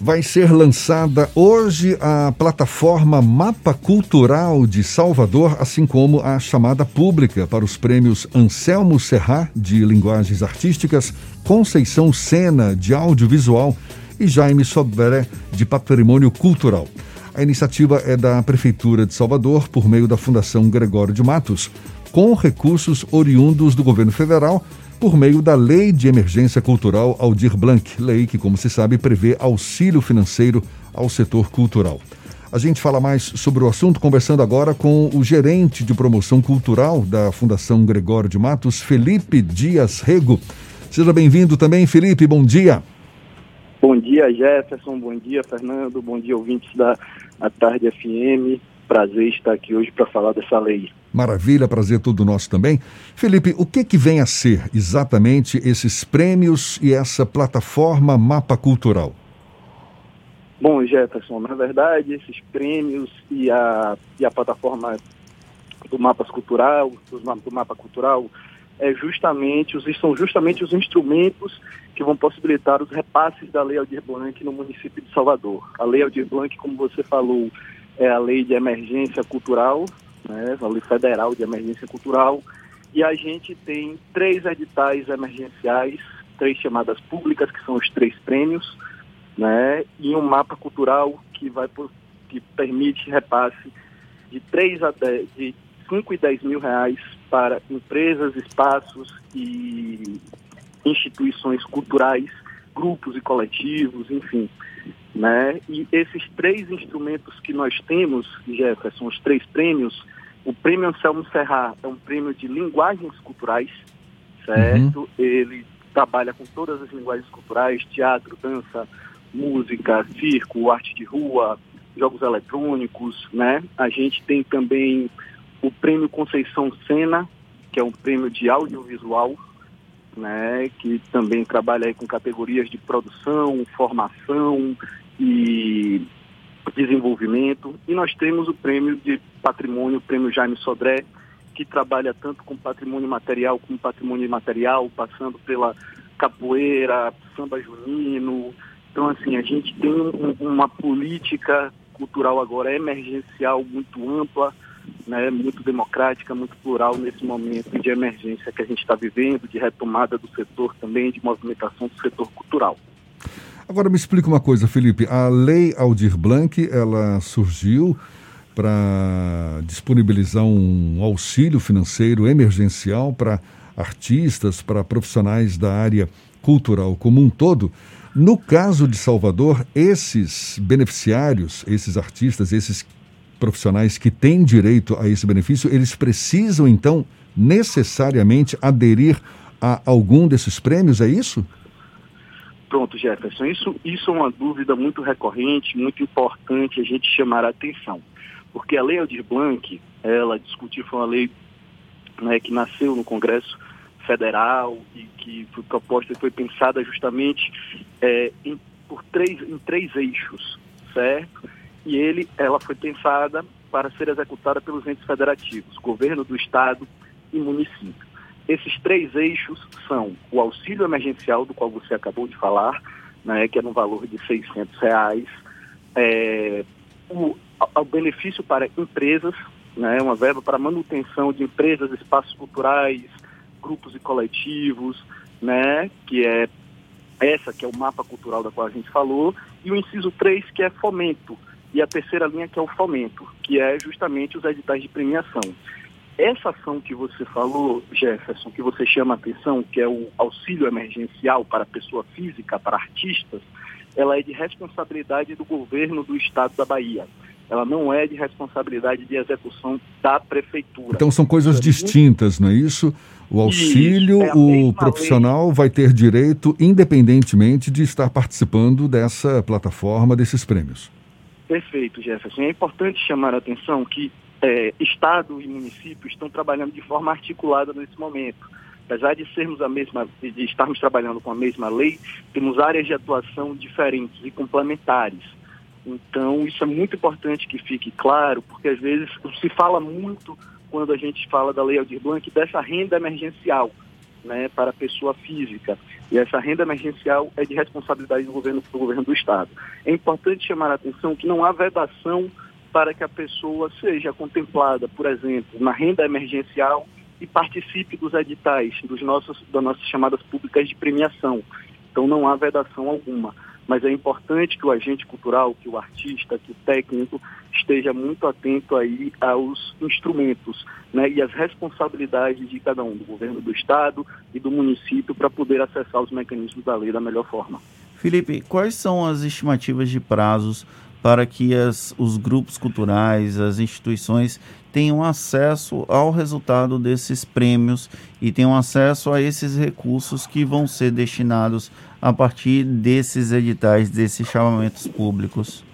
Vai ser lançada hoje a plataforma Mapa Cultural de Salvador, assim como a chamada pública para os prêmios Anselmo Serra, de Linguagens Artísticas, Conceição Sena, de Audiovisual e Jaime Sobré, de Patrimônio Cultural. A iniciativa é da Prefeitura de Salvador, por meio da Fundação Gregório de Matos, com recursos oriundos do governo federal por meio da Lei de Emergência Cultural Aldir Blanc, lei que, como se sabe, prevê auxílio financeiro ao setor cultural. A gente fala mais sobre o assunto conversando agora com o gerente de promoção cultural da Fundação Gregório de Matos, Felipe Dias Rego. Seja bem-vindo também, Felipe, bom dia. Bom dia, Jefferson, bom dia, Fernando, bom dia, ouvintes da Tarde FM. Prazer estar aqui hoje para falar dessa lei. Maravilha, prazer todo nosso também. Felipe, o que, que vem a ser exatamente esses prêmios e essa plataforma Mapa Cultural? Bom, Jefferson, na verdade, esses prêmios e a, e a plataforma do Mapas Cultural, do, do Mapa Cultural, é justamente os, são justamente os instrumentos que vão possibilitar os repasses da Lei Aldir Blanc no município de Salvador. A Lei Aldir Blanc, como você falou, é a Lei de Emergência Cultural, né, a Lei Federal de Emergência Cultural, e a gente tem três editais emergenciais, três chamadas públicas, que são os três prêmios, né, e um mapa cultural que vai que permite repasse de 3 a 10, de 5 e 10 mil reais para empresas, espaços e instituições culturais, grupos e coletivos, enfim. Né? E esses três instrumentos que nós temos, Jefferson, os três prêmios, o Prêmio Anselmo Serra é um prêmio de linguagens culturais, certo? Uhum. Ele trabalha com todas as linguagens culturais, teatro, dança, música, circo, arte de rua, jogos eletrônicos, né? A gente tem também o Prêmio Conceição Sena, que é um prêmio de audiovisual, né? Que também trabalha com categorias de produção, formação e desenvolvimento. E nós temos o prêmio de patrimônio, o prêmio Jaime Sodré, que trabalha tanto com patrimônio material como patrimônio imaterial, passando pela capoeira, samba junino. Então, assim, a gente tem um, uma política cultural agora emergencial muito ampla, né, muito democrática, muito plural nesse momento de emergência que a gente está vivendo, de retomada do setor também, de movimentação do setor cultural. Agora me explica uma coisa, Felipe. A lei Aldir Blanc, ela surgiu para disponibilizar um auxílio financeiro emergencial para artistas, para profissionais da área cultural como um todo. No caso de Salvador, esses beneficiários, esses artistas, esses profissionais que têm direito a esse benefício, eles precisam então necessariamente aderir a algum desses prêmios, é isso? Pronto, Jefferson, isso, isso é uma dúvida muito recorrente, muito importante a gente chamar a atenção. Porque a Lei Aldir Blanc, ela discutiu, foi uma lei né, que nasceu no Congresso Federal e que foi proposta e foi pensada justamente é, em, por três, em três eixos, certo? E ele, ela foi pensada para ser executada pelos entes federativos, governo do Estado e município. Esses três eixos são o auxílio emergencial, do qual você acabou de falar, né, que é no valor de 600 reais, é, o, o benefício para empresas, né, uma verba para manutenção de empresas, espaços culturais, grupos e coletivos, né, que é essa que é o mapa cultural da qual a gente falou, e o inciso 3, que é fomento, e a terceira linha que é o fomento, que é justamente os editais de premiação. Essa ação que você falou, Jefferson, que você chama a atenção, que é o auxílio emergencial para pessoa física, para artistas, ela é de responsabilidade do governo do estado da Bahia. Ela não é de responsabilidade de execução da prefeitura. Então são coisas distintas, não é isso? O auxílio, é o profissional lei. vai ter direito independentemente de estar participando dessa plataforma, desses prêmios. Perfeito, Jefferson. É importante chamar a atenção que é, Estado e município estão trabalhando de forma articulada nesse momento. Apesar de sermos a mesma, de estarmos trabalhando com a mesma lei, temos áreas de atuação diferentes e complementares. Então, isso é muito importante que fique claro, porque às vezes se fala muito quando a gente fala da Lei Aldir Blanc dessa renda emergencial, né, para a pessoa física. E essa renda emergencial é de responsabilidade do governo, do governo do Estado. É importante chamar a atenção que não há vedação para que a pessoa seja contemplada, por exemplo, na renda emergencial e participe dos editais, dos nossos, das nossas chamadas públicas de premiação. Então não há vedação alguma. Mas é importante que o agente cultural, que o artista, que o técnico esteja muito atento aí aos instrumentos né, e às responsabilidades de cada um, do governo do estado e do município, para poder acessar os mecanismos da lei da melhor forma. Felipe, quais são as estimativas de prazos para que as, os grupos culturais, as instituições tenham acesso ao resultado desses prêmios e tenham acesso a esses recursos que vão ser destinados a partir desses editais, desses chamamentos públicos.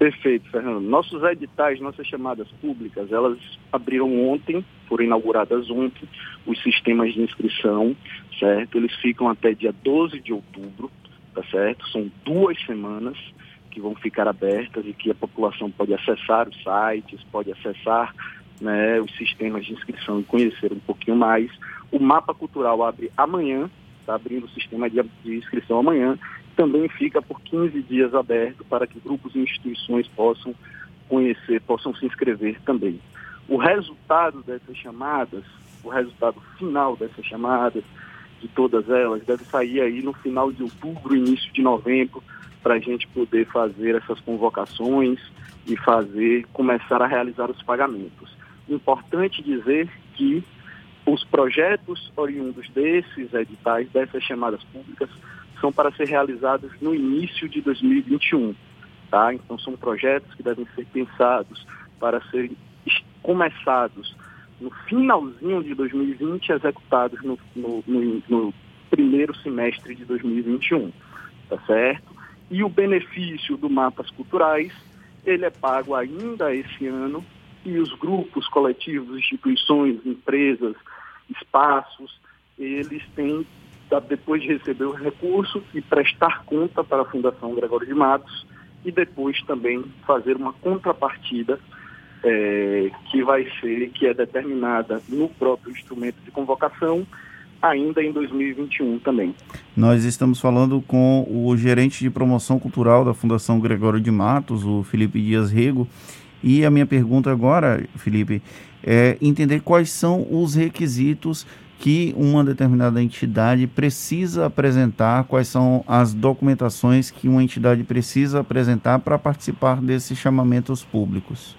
Perfeito, Fernando. Nossos editais, nossas chamadas públicas, elas abriram ontem, foram inauguradas ontem, os sistemas de inscrição, certo? Eles ficam até dia 12 de outubro, tá certo? São duas semanas que vão ficar abertas e que a população pode acessar os sites, pode acessar né, os sistemas de inscrição e conhecer um pouquinho mais. O mapa cultural abre amanhã, está abrindo o sistema de, de inscrição amanhã, também fica por 15 dias aberto para que grupos e instituições possam conhecer, possam se inscrever também. O resultado dessas chamadas, o resultado final dessas chamadas, de todas elas, deve sair aí no final de outubro, início de novembro, para a gente poder fazer essas convocações e fazer, começar a realizar os pagamentos. Importante dizer que os projetos oriundos desses editais, dessas chamadas públicas, são para ser realizados no início de 2021. Tá? Então, são projetos que devem ser pensados para serem começados no finalzinho de 2020 executados no, no, no, no primeiro semestre de 2021. Tá certo? E o benefício do Mapas Culturais, ele é pago ainda esse ano e os grupos, coletivos, instituições, empresas, espaços, eles têm, depois de receber o recurso, e prestar conta para a Fundação Gregório de Matos e depois também fazer uma contrapartida é, que vai ser, que é determinada no próprio instrumento de convocação ainda em 2021 também. Nós estamos falando com o gerente de promoção cultural da Fundação Gregório de Matos, o Felipe Dias Rego. E a minha pergunta agora, Felipe, é entender quais são os requisitos que uma determinada entidade precisa apresentar, quais são as documentações que uma entidade precisa apresentar para participar desses chamamentos públicos.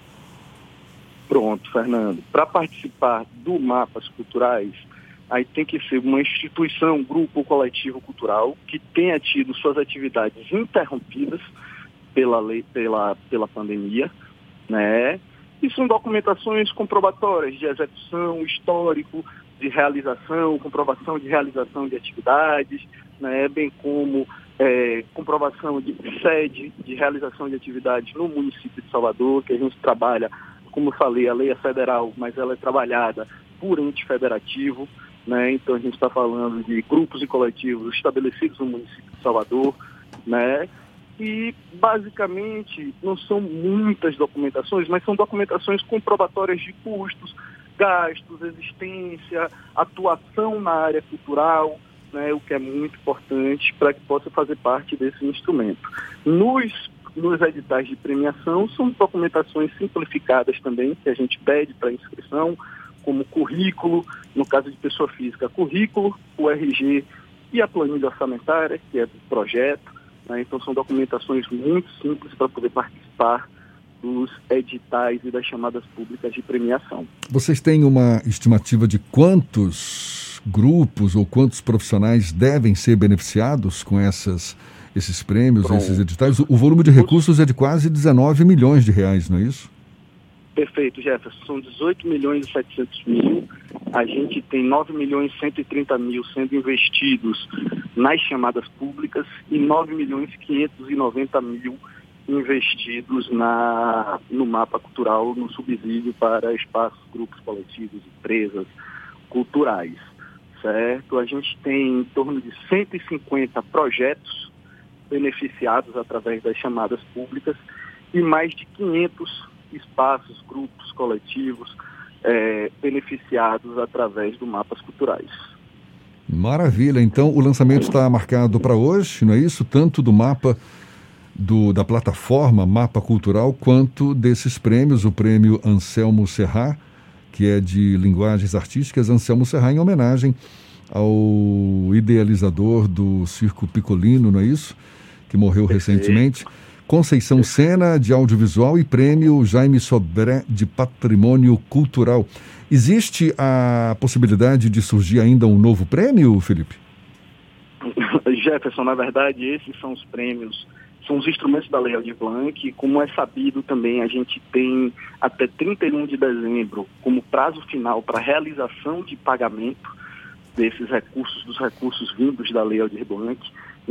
Pronto, Fernando. Para participar do Mapas Culturais, aí tem que ser uma instituição, grupo coletivo cultural que tenha tido suas atividades interrompidas pela lei, pela, pela pandemia, né? E são documentações comprobatórias de execução, histórico, de realização, comprovação de realização de atividades, né? bem como é, comprovação de sede de realização de atividades no município de Salvador, que a gente trabalha, como falei, a lei é federal, mas ela é trabalhada por ente federativo, né? Então a gente está falando de grupos e coletivos estabelecidos no município de Salvador, né? E basicamente não são muitas documentações, mas são documentações comprobatórias de custos, gastos, existência, atuação na área cultural, né, o que é muito importante para que possa fazer parte desse instrumento. Nos, nos editais de premiação, são documentações simplificadas também, que a gente pede para inscrição, como currículo, no caso de pessoa física, currículo, o RG e a planilha orçamentária, que é do projeto. Né? Então, são documentações muito simples para poder participar dos editais e das chamadas públicas de premiação. Vocês têm uma estimativa de quantos grupos ou quantos profissionais devem ser beneficiados com essas, esses prêmios, Pronto. esses editais? O, o volume de recursos é de quase 19 milhões de reais, não é isso? Perfeito, Jefferson. São 18 milhões e 700 mil. A gente tem 9 milhões e 130 mil sendo investidos nas chamadas públicas e 9 milhões e 590 mil investidos na, no mapa cultural, no subsídio para espaços, grupos coletivos, empresas culturais, certo? A gente tem em torno de 150 projetos beneficiados através das chamadas públicas e mais de 500 espaços, grupos, coletivos é, beneficiados através do Mapas Culturais. Maravilha. Então, o lançamento está marcado para hoje, não é isso? Tanto do mapa do, da plataforma Mapa Cultural, quanto desses prêmios, o prêmio Anselmo Serra, que é de linguagens artísticas, Anselmo Serra, em homenagem ao idealizador do Circo Picolino, não é isso? Que morreu recentemente. Conceição Sena, de audiovisual, e prêmio Jaime Sobré, de patrimônio cultural. Existe a possibilidade de surgir ainda um novo prêmio, Felipe? Jefferson, na verdade, esses são os prêmios, são os instrumentos da Lei Aldir Blanc. Como é sabido também, a gente tem até 31 de dezembro como prazo final para realização de pagamento desses recursos, dos recursos vindos da Lei Aldir Blanc.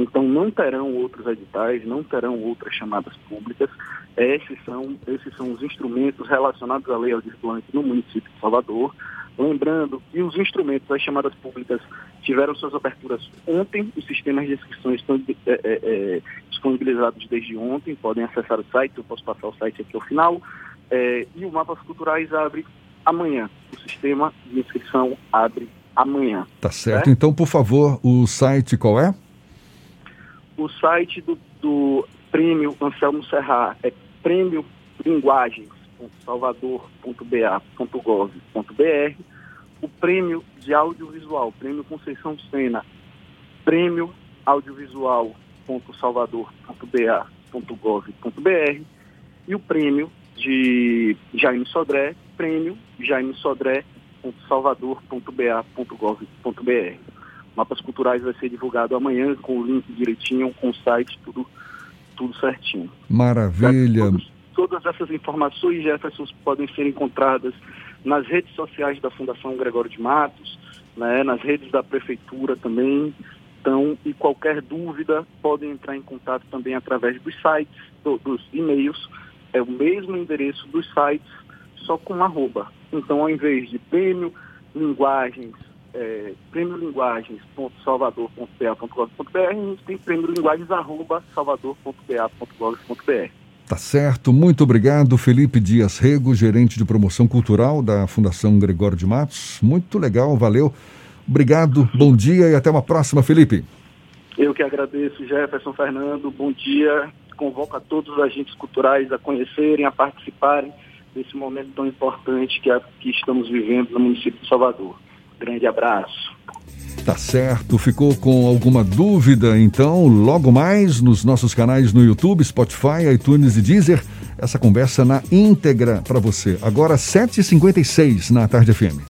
Então não terão outros editais, não terão outras chamadas públicas. Esses são, esses são os instrumentos relacionados à Lei Aldir Blanc no município de Salvador. Lembrando que os instrumentos das chamadas públicas tiveram suas aberturas ontem, os sistemas de inscrições estão é, é, disponibilizados desde ontem, podem acessar o site, eu posso passar o site aqui ao final. É, e o Mapas Culturais abre amanhã. O sistema de inscrição abre amanhã. Tá certo. Então, por favor, o site qual é? O site do, do Prêmio Anselmo Serra é prêmiolinguagens.salvador.ba.gov.br. O prêmio de audiovisual, Prêmio Conceição Sena, prêmio audiovisual.salvador.ba.gov.br e o prêmio de Jaime Sodré, prêmio Jaime Sodré.salvador.ba.gov.br. Mapas Culturais vai ser divulgado amanhã com o link direitinho, com o site, tudo, tudo certinho. Maravilha. Todos, todas essas informações, Jefferson, podem ser encontradas nas redes sociais da Fundação Gregório de Matos, né, nas redes da Prefeitura também. Então, e qualquer dúvida, podem entrar em contato também através dos sites, do, dos e-mails. É o mesmo endereço dos sites, só com arroba. Então, ao invés de prêmio, linguagens, é, prêmiolinguagens.salvador.pa.gov.br e a gente tem prêmiolinguagens.salvador.pa.gov.br. Tá certo, muito obrigado, Felipe Dias Rego, gerente de promoção cultural da Fundação Gregório de Matos. Muito legal, valeu. Obrigado, bom dia e até uma próxima, Felipe. Eu que agradeço, Jefferson Fernando. Bom dia. Convoco a todos os agentes culturais a conhecerem, a participarem desse momento tão importante que, é, que estamos vivendo no município de Salvador. Grande abraço. Tá certo. Ficou com alguma dúvida? Então, logo mais nos nossos canais no YouTube, Spotify, iTunes e Deezer, essa conversa na íntegra para você. Agora, 7h56 na Tarde FM.